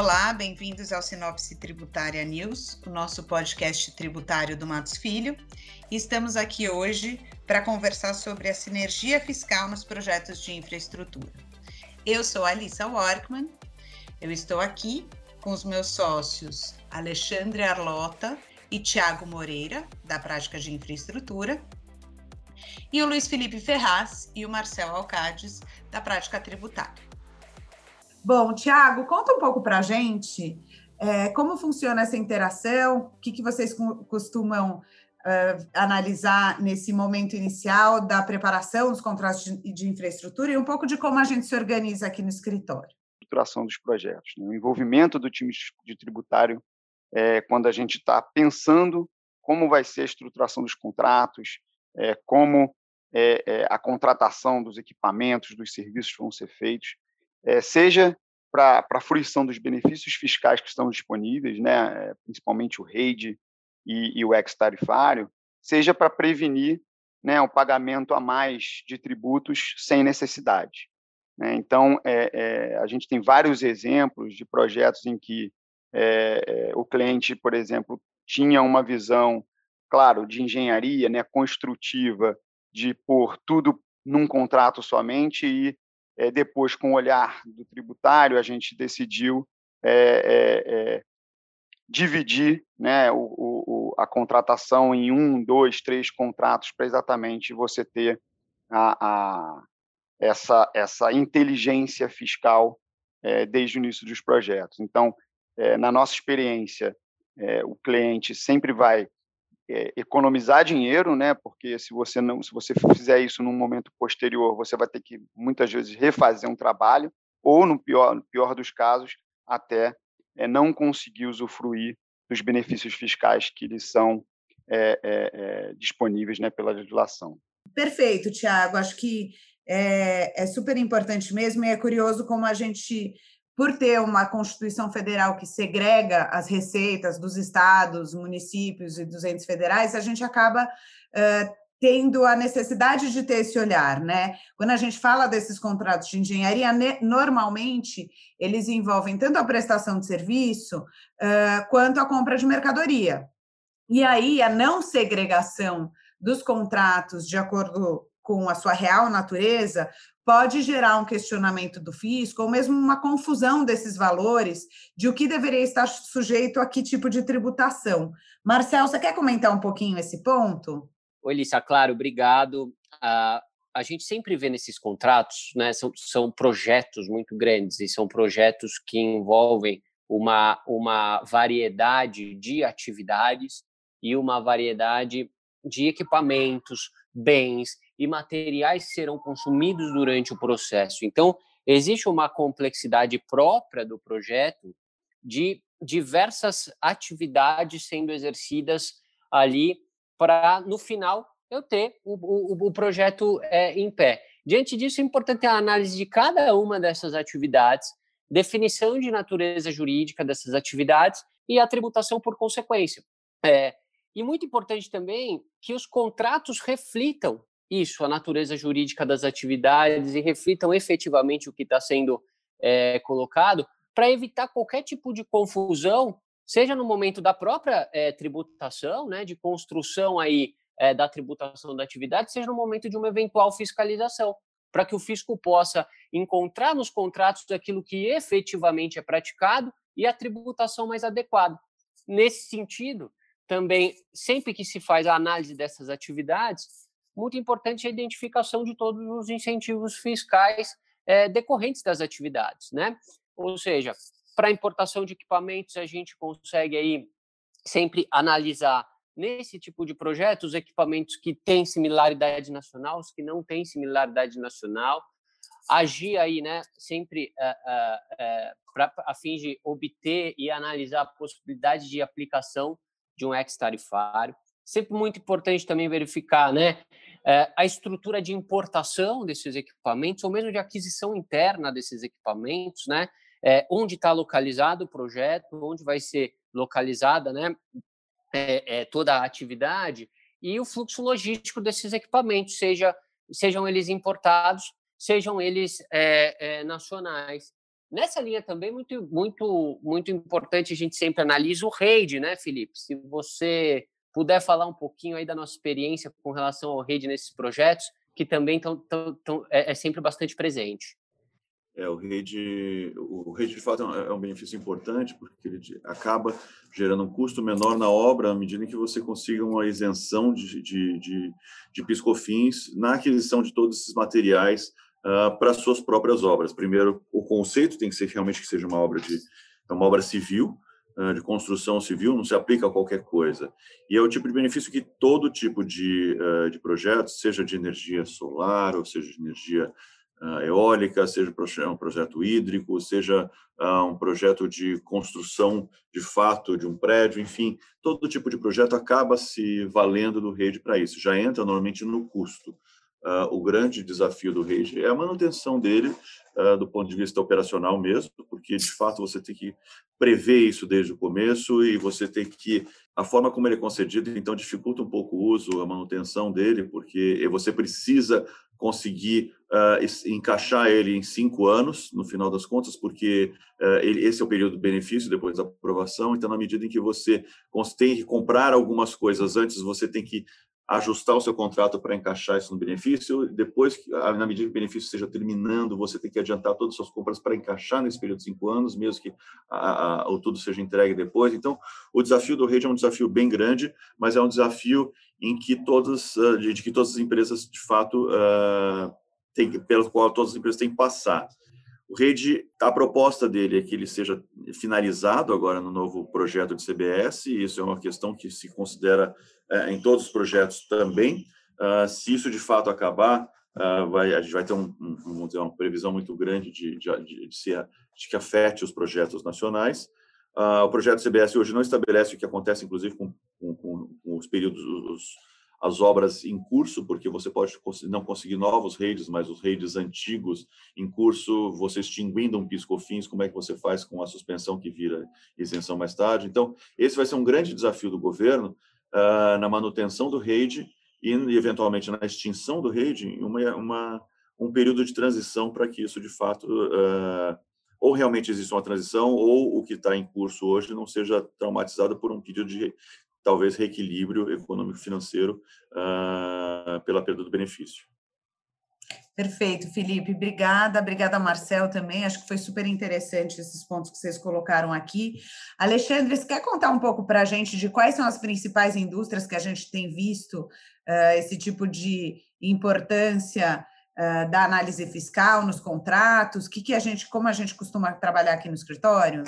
Olá, bem-vindos ao Sinopse Tributária News, o nosso podcast tributário do Matos Filho. estamos aqui hoje para conversar sobre a sinergia fiscal nos projetos de infraestrutura. Eu sou Alissa Workman, eu estou aqui com os meus sócios Alexandre Arlota e Tiago Moreira, da prática de infraestrutura, e o Luiz Felipe Ferraz e o Marcel Alcades, da prática tributária. Bom, Tiago, conta um pouco para a gente é, como funciona essa interação, o que, que vocês costumam uh, analisar nesse momento inicial da preparação dos contratos de, de, infraestrutura e um pouco de como a gente se organiza aqui no escritório. Estruturação dos projetos, né? o envolvimento do time de tributário é, quando a gente está pensando como vai ser a estruturação dos contratos, é, como é, é, a contratação dos equipamentos, dos serviços vão ser feitos, é, seja para a fruição dos benefícios fiscais que estão disponíveis, né, principalmente o REID e, e o ex-tarifário, seja para prevenir né, o pagamento a mais de tributos sem necessidade. Né? Então, é, é, a gente tem vários exemplos de projetos em que é, o cliente, por exemplo, tinha uma visão, claro, de engenharia né, construtiva, de pôr tudo num contrato somente e é, depois, com o olhar do tributário, a gente decidiu é, dividir né, o, o, a contratação em um, dois, três contratos para exatamente você ter a, a, essa, essa inteligência fiscal desde o início dos projetos. Então, na nossa experiência, o cliente sempre vai é, economizar dinheiro, né? Porque se você não, se você fizer isso num momento posterior, você vai ter que muitas vezes refazer um trabalho, ou no pior, no pior dos casos, até é, não conseguir usufruir dos benefícios fiscais que lhes são é, disponíveis, né, pela legislação. Perfeito, Tiago. Acho que é, é super importante mesmo e é curioso como a gente por ter uma Constituição Federal que segrega as receitas dos estados, municípios e dos entes federais, a gente acaba uh, tendo a necessidade de ter esse olhar, né? Quando a gente fala desses contratos de engenharia, normalmente eles envolvem tanto a prestação de serviço uh, quanto a compra de mercadoria. E aí a não segregação dos contratos de acordo com a sua real natureza pode gerar um questionamento do fisco ou mesmo uma confusão desses valores de o que deveria estar sujeito a que tipo de tributação. Marcel, você quer comentar um pouquinho esse ponto? Oi, Lícia, claro, obrigado. Uh, a gente sempre vê nesses contratos, né, são, são projetos muito grandes e são projetos que envolvem uma, uma variedade de atividades e uma variedade de equipamentos, bens e materiais serão consumidos durante o processo. Então, existe uma complexidade própria do projeto de diversas atividades sendo exercidas ali para, no final, eu ter o, o, o projeto é, em pé. Diante disso, é importante a análise de cada uma dessas atividades, definição de natureza jurídica dessas atividades e a tributação por consequência. É, e muito importante também que os contratos reflitam isso, a natureza jurídica das atividades e reflitam efetivamente o que está sendo é, colocado, para evitar qualquer tipo de confusão, seja no momento da própria é, tributação, né, de construção aí é, da tributação da atividade, seja no momento de uma eventual fiscalização, para que o fisco possa encontrar nos contratos aquilo que efetivamente é praticado e a tributação mais adequada. Nesse sentido, também, sempre que se faz a análise dessas atividades, muito importante a identificação de todos os incentivos fiscais é, decorrentes das atividades, né? Ou seja, para importação de equipamentos, a gente consegue aí sempre analisar nesse tipo de projeto os equipamentos que têm similaridade nacional, os que não têm similaridade nacional, agir aí, né, sempre uh, uh, uh, pra, a fim de obter e analisar a possibilidade de aplicação de um ex-tarifário. Sempre muito importante também verificar, né, é, a estrutura de importação desses equipamentos, ou mesmo de aquisição interna desses equipamentos, né? É, onde está localizado o projeto, onde vai ser localizada né, é, toda a atividade e o fluxo logístico desses equipamentos, seja, sejam eles importados, sejam eles nacionais. Nessa linha também muito muito muito importante a gente sempre analisa o RAID, né, Felipe? Se você puder falar um pouquinho aí da nossa experiência com relação ao RAID nesses projetos, que também tão, tão, tão é, é, sempre bastante presente. É, o RAID, o RAID de fato é, é um benefício importante porque ele acaba gerando um custo menor na obra à medida que você consiga uma isenção de, de, de, de piscofins na aquisição de todos esses materiais uh, para suas próprias obras. Primeiro, o conceito tem que ser realmente que seja uma obra de é uma obra civil, de construção civil, não se aplica a qualquer coisa. E é o tipo de benefício que todo tipo de, uh, de projeto, seja de energia solar, ou seja de energia eólica, seja um projeto hídrico, seja um projeto de construção de fato de um prédio, enfim, todo tipo de projeto acaba se valendo do rede para isso. Já entra normalmente no custo uh, o grande desafio do RAID é a manutenção dele uh, do ponto de vista operacional mesmo, porque de fato você tem que prever isso desde o começo e você tem que a forma como ele é concedido então dificulta um pouco o uso, a manutenção dele, porque você precisa conseguir uh, encaixar ele em cinco anos, no final das contas, porque uh, ele, esse é o período do benefício depois da aprovação. Então, na medida em que você tem que comprar algumas coisas antes, você tem que ajustar o seu contrato para encaixar isso no benefício. Depois, na medida que o benefício esteja terminando, você tem que adiantar todas as suas compras para encaixar nesse período de cinco anos, mesmo que a, a, o tudo seja entregue depois. Então, o desafio do rede é um desafio bem grande, mas é um desafio em que todas, ah, de, que todas as empresas, de fato, uh, têm, pelo qual todas as empresas têm que passar. O rede, a proposta dele é que ele seja finalizado agora no novo projeto de CBS, e isso é uma questão que se considera é, em todos os projetos também. Uh, se isso de fato acabar, uh, vai, a gente vai ter um, um, uma previsão muito grande de, de, de, de, de que afete os projetos nacionais. Uh, o projeto CBS hoje não estabelece o que acontece, inclusive, com, com, com os períodos, os, as obras em curso, porque você pode não conseguir novos redes, mas os redes antigos em curso, você extinguindo um piscofins, como é que você faz com a suspensão que vira isenção mais tarde? Então, esse vai ser um grande desafio do governo, uh, na manutenção do RAID e, eventualmente, na extinção do RAID, uma, uma, um período de transição para que isso, de fato, uh, ou realmente exista uma transição, ou o que está em curso hoje não seja traumatizado por um pedido de, talvez, reequilíbrio econômico-financeiro uh, pela perda do benefício. Perfeito, Felipe. Obrigada. Obrigada, Marcel, também. Acho que foi super interessante esses pontos que vocês colocaram aqui. Alexandre, você quer contar um pouco para a gente de quais são as principais indústrias que a gente tem visto uh, esse tipo de importância uh, da análise fiscal nos contratos? Que que a gente, como a gente costuma trabalhar aqui no escritório?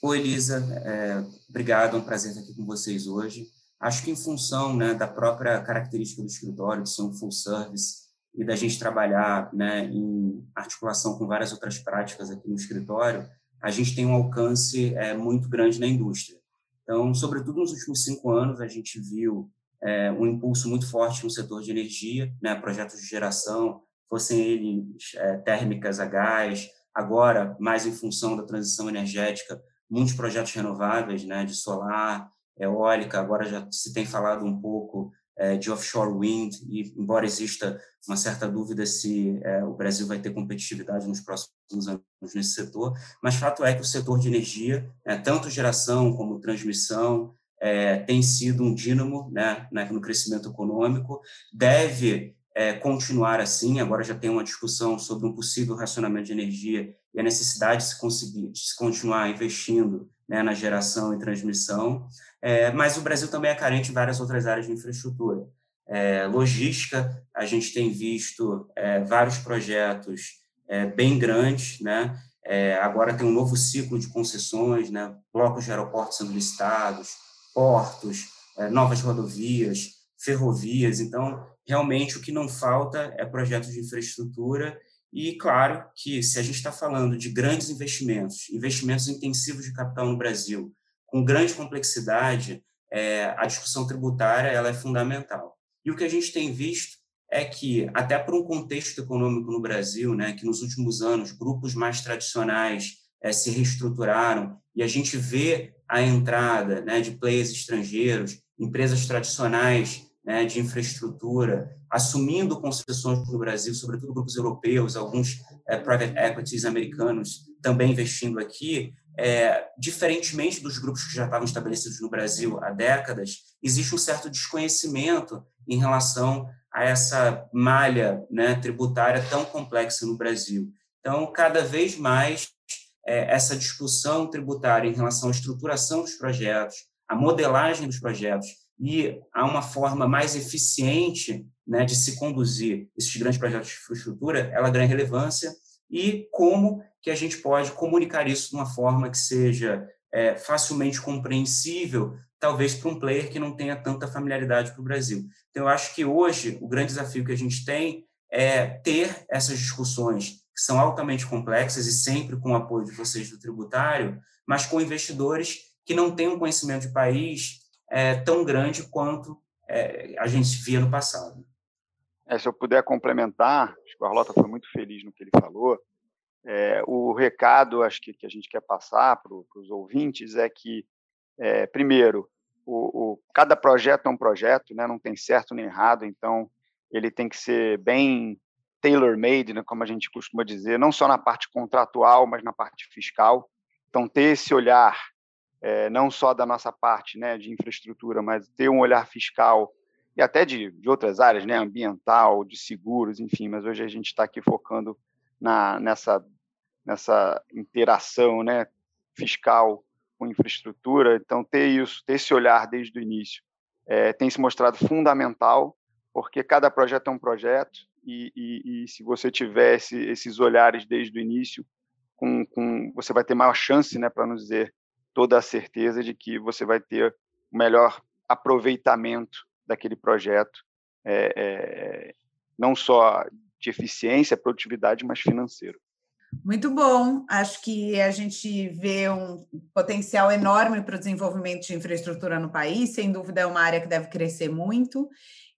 Oi, Elisa. É, obrigado, é um prazer estar aqui com vocês hoje. Acho que em função né, da própria característica do escritório, de ser um full service, e da gente trabalhar né, em articulação com várias outras práticas aqui no escritório, a gente tem um alcance é, muito grande na indústria. Então, sobretudo nos últimos cinco anos, a gente viu é, um impulso muito forte no setor de energia, né, projetos de geração, fossem eles é, térmicas a gás, agora, mais em função da transição energética, muitos projetos renováveis, né, de solar, eólica, agora já se tem falado um pouco é, de offshore wind, e embora exista uma certa dúvida se é, o Brasil vai ter competitividade nos próximos anos nesse setor, mas fato é que o setor de energia, é, tanto geração como transmissão, é, tem sido um dínamo né, no crescimento econômico, deve é, continuar assim. Agora já tem uma discussão sobre um possível racionamento de energia e a necessidade de se, conseguir, de se continuar investindo né, na geração e transmissão. É, mas o Brasil também é carente em várias outras áreas de infraestrutura. É, logística, a gente tem visto é, vários projetos é, bem grandes, né? É, agora tem um novo ciclo de concessões, né? blocos de aeroportos sendo licitados, portos, novas rodovias, ferrovias. Então, realmente, o que não falta é projetos de infraestrutura e, claro, que se a gente está falando de grandes investimentos, investimentos intensivos de capital no Brasil, com grande complexidade, é, a discussão tributária ela é fundamental. E o que a gente tem visto é que, até por um contexto econômico no Brasil, né, que nos últimos anos grupos mais tradicionais é, se reestruturaram, e a gente vê a entrada né, de players estrangeiros, empresas tradicionais né, de infraestrutura, assumindo concessões no Brasil, sobretudo grupos europeus, alguns é, private equities americanos também investindo aqui, é, diferentemente dos grupos que já estavam estabelecidos no Brasil há décadas, existe um certo desconhecimento em relação a essa malha né, tributária tão complexa no Brasil. Então, cada vez mais, é, essa discussão tributária em relação à estruturação dos projetos, a modelagem dos projetos e a uma forma mais eficiente né, de se conduzir esses grandes projetos de infraestrutura, ela ganha relevância e como que a gente pode comunicar isso de uma forma que seja é, facilmente compreensível, talvez para um player que não tenha tanta familiaridade para o Brasil. Então, eu acho que hoje o grande desafio que a gente tem é ter essas discussões que são altamente complexas e sempre com o apoio de vocês do tributário, mas com investidores que não têm um conhecimento de país é, tão grande quanto é, a gente via no passado. É, se eu puder complementar, acho que o Arlota foi muito feliz no que ele falou. É, o recado, acho que, que a gente quer passar para os ouvintes é que, é, primeiro, o, o, cada projeto é um projeto, né, não tem certo nem errado, então ele tem que ser bem tailor-made, né, como a gente costuma dizer, não só na parte contratual, mas na parte fiscal. Então, ter esse olhar, é, não só da nossa parte né, de infraestrutura, mas ter um olhar fiscal e até de, de outras áreas, né, ambiental, de seguros, enfim, mas hoje a gente está aqui focando na, nessa, nessa interação né, fiscal com infraestrutura, então ter isso, ter esse olhar desde o início, é, tem se mostrado fundamental, porque cada projeto é um projeto, e, e, e se você tiver esse, esses olhares desde o início, com, com, você vai ter maior chance, né, para não dizer toda a certeza de que você vai ter o melhor aproveitamento daquele projeto, é, é, não só de eficiência, produtividade, mas financeiro. Muito bom. Acho que a gente vê um potencial enorme para o desenvolvimento de infraestrutura no país. Sem dúvida, é uma área que deve crescer muito.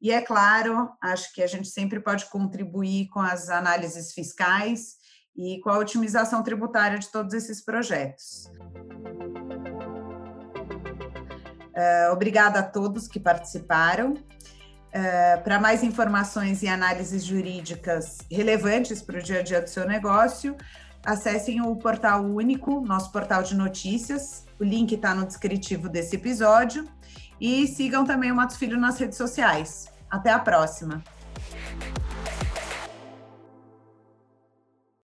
E é claro, acho que a gente sempre pode contribuir com as análises fiscais e com a otimização tributária de todos esses projetos. Uh, obrigada a todos que participaram. Uh, para mais informações e análises jurídicas relevantes para o dia a dia do seu negócio, acessem o portal único, nosso portal de notícias. O link está no descritivo desse episódio. E sigam também o Matos Filho nas redes sociais. Até a próxima!